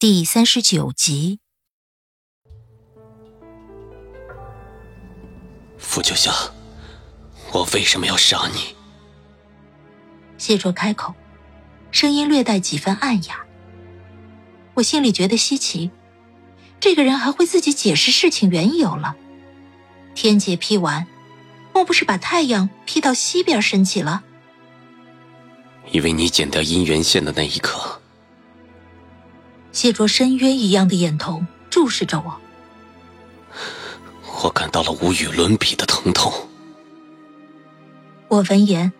第三十九集。傅九霄，我为什么要杀你？谢卓开口，声音略带几分暗哑。我心里觉得稀奇，这个人还会自己解释事情缘由了。天劫劈完，莫不是把太阳劈到西边升起了？因为你剪掉姻缘线的那一刻，谢卓深渊一样的眼瞳注视着我。我感到了无与伦比的疼痛。我闻言，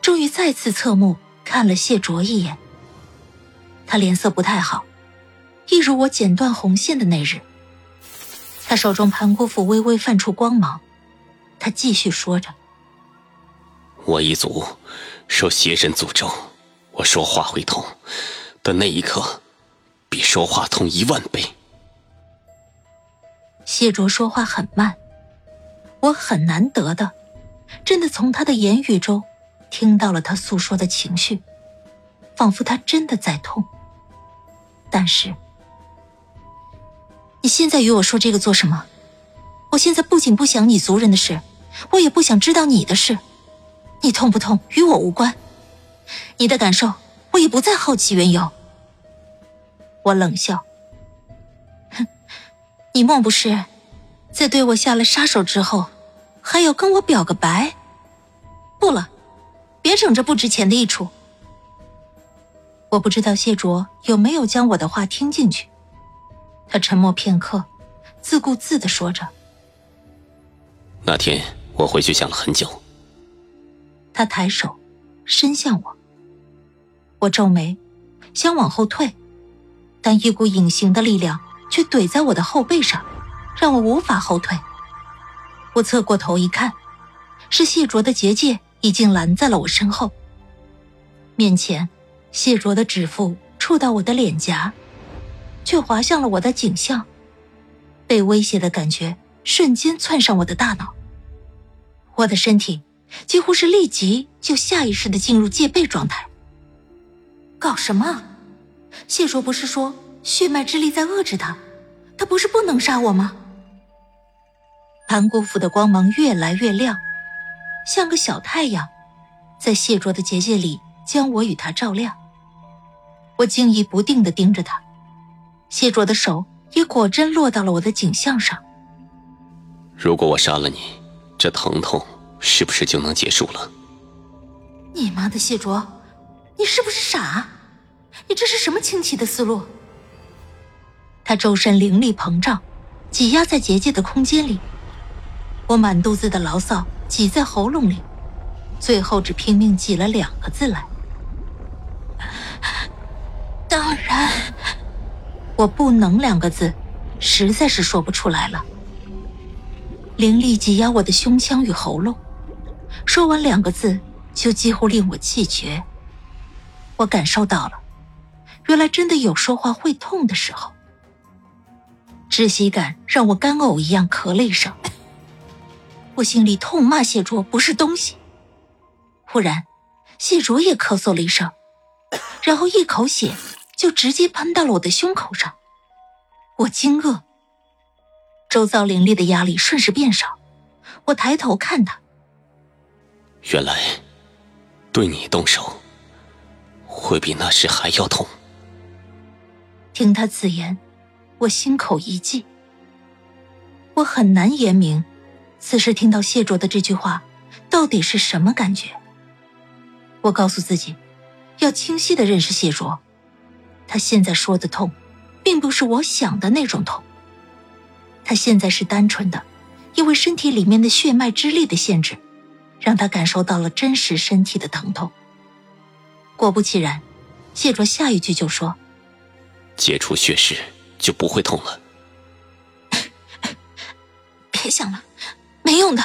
终于再次侧目看了谢卓一眼。他脸色不太好，一如我剪断红线的那日。他手中盘古斧微微泛出光芒，他继续说着：“我一族受邪神诅咒，我说话会痛的那一刻，比说话痛一万倍。”谢卓说话很慢，我很难得的，真的从他的言语中听到了他诉说的情绪，仿佛他真的在痛。但是，你现在与我说这个做什么？我现在不仅不想你族人的事，我也不想知道你的事。你痛不痛与我无关，你的感受我也不再好奇缘由。我冷笑。哼你莫不是，在对我下了杀手之后，还要跟我表个白？不了，别整这不值钱的一出。我不知道谢卓有没有将我的话听进去，他沉默片刻，自顾自的说着：“那天我回去想了很久。”他抬手伸向我，我皱眉，想往后退，但一股隐形的力量。却怼在我的后背上，让我无法后退。我侧过头一看，是谢卓的结界已经拦在了我身后。面前，谢卓的指腹触到我的脸颊，却滑向了我的颈项。被威胁的感觉瞬间窜上我的大脑，我的身体几乎是立即就下意识的进入戒备状态。搞什么？谢卓不是说？血脉之力在遏制他，他不是不能杀我吗？盘古斧的光芒越来越亮，像个小太阳，在谢卓的结界里将我与他照亮。我惊疑不定的盯着他，谢卓的手也果真落到了我的颈项上。如果我杀了你，这疼痛是不是就能结束了？你妈的，谢卓，你是不是傻？你这是什么清奇的思路？他周身灵力膨胀，挤压在结界的空间里。我满肚子的牢骚挤在喉咙里，最后只拼命挤了两个字来。当然，我不能两个字，实在是说不出来了。灵力挤压我的胸腔与喉咙，说完两个字，就几乎令我气绝。我感受到了，原来真的有说话会痛的时候。窒息感让我干呕一样咳了一声，我心里痛骂谢卓不是东西。忽然，谢卓也咳嗽了一声，然后一口血就直接喷到了我的胸口上。我惊愕，周遭凌厉的压力瞬时变少。我抬头看他，原来对你动手会比那时还要痛。听他自言。我心口一悸，我很难言明，此时听到谢卓的这句话，到底是什么感觉？我告诉自己，要清晰的认识谢卓，他现在说的痛，并不是我想的那种痛。他现在是单纯的，因为身体里面的血脉之力的限制，让他感受到了真实身体的疼痛。果不其然，谢卓下一句就说：“解除血誓就不会痛了。别想了，没用的。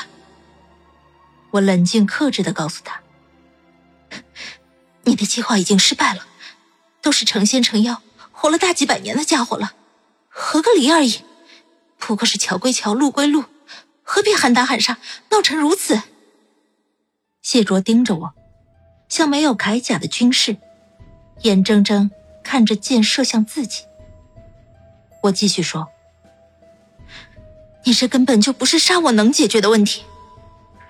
我冷静克制的告诉他：“你的计划已经失败了，都是成仙成妖、活了大几百年的家伙了，合个离而已，不过是桥归桥，路归路，何必喊打喊杀，闹成如此？”谢卓盯着我，像没有铠甲的军士，眼睁睁看着箭射向自己。我继续说。你这根本就不是杀我能解决的问题，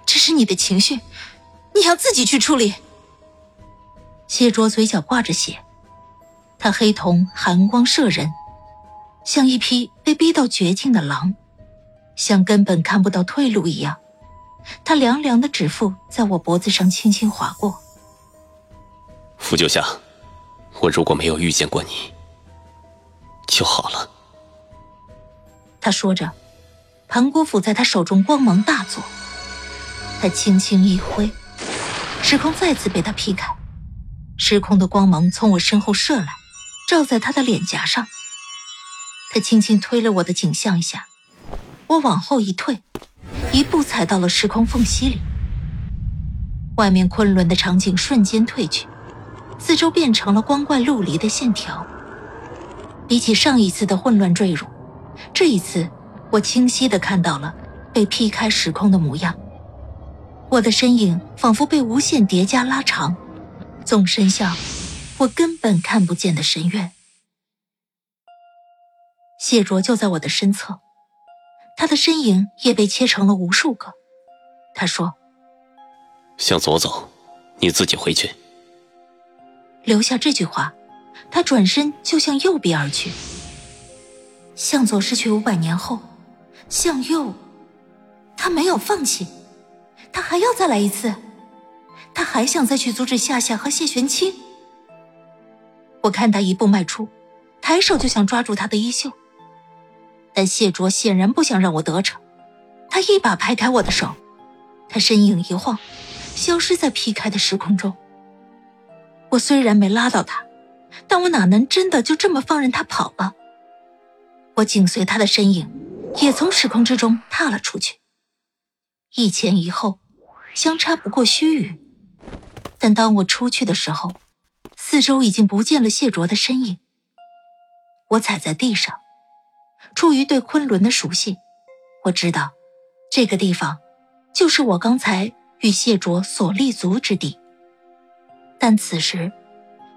这是你的情绪，你要自己去处理。谢卓嘴角挂着血，他黑瞳寒光射人，像一匹被逼到绝境的狼，像根本看不到退路一样。他凉凉的指腹在我脖子上轻轻划过。傅九夏，我如果没有遇见过你，就好了。他说着。盘古斧在他手中光芒大作，他轻轻一挥，时空再次被他劈开，时空的光芒从我身后射来，照在他的脸颊上。他轻轻推了我的颈项一下，我往后一退，一步踩到了时空缝隙里。外面昆仑的场景瞬间褪去，四周变成了光怪陆离的线条。比起上一次的混乱坠入，这一次。我清晰的看到了被劈开时空的模样，我的身影仿佛被无限叠加拉长，纵身向我根本看不见的深渊。谢卓就在我的身侧，他的身影也被切成了无数个。他说：“向左走，你自己回去。”留下这句话，他转身就向右边而去。向左失去五百年后。向右，他没有放弃，他还要再来一次，他还想再去阻止夏夏和谢玄清。我看他一步迈出，抬手就想抓住他的衣袖，但谢卓显然不想让我得逞，他一把拍开我的手，他身影一晃，消失在劈开的时空中。我虽然没拉到他，但我哪能真的就这么放任他跑了？我紧随他的身影。也从时空之中踏了出去，一前一后，相差不过须臾。但当我出去的时候，四周已经不见了谢卓的身影。我踩在地上，出于对昆仑的熟悉，我知道这个地方就是我刚才与谢卓所立足之地。但此时，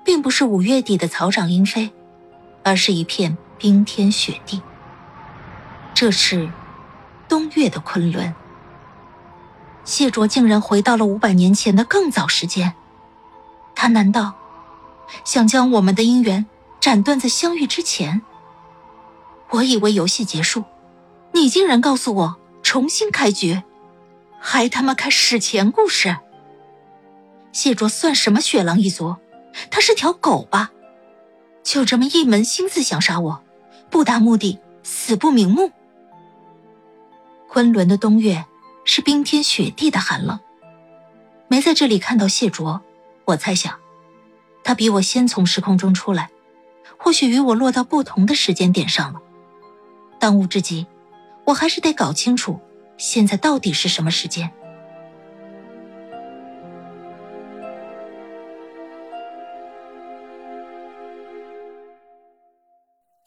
并不是五月底的草长莺飞，而是一片冰天雪地。这是东岳的昆仑。谢卓竟然回到了五百年前的更早时间，他难道想将我们的姻缘斩断在相遇之前？我以为游戏结束，你竟然告诉我重新开局，还他妈开史前故事。谢卓算什么雪狼一族？他是条狗吧？就这么一门心思想杀我，不达目的死不瞑目。昆仑的冬月是冰天雪地的寒冷，没在这里看到谢卓，我猜想，他比我先从时空中出来，或许与我落到不同的时间点上了。当务之急，我还是得搞清楚现在到底是什么时间。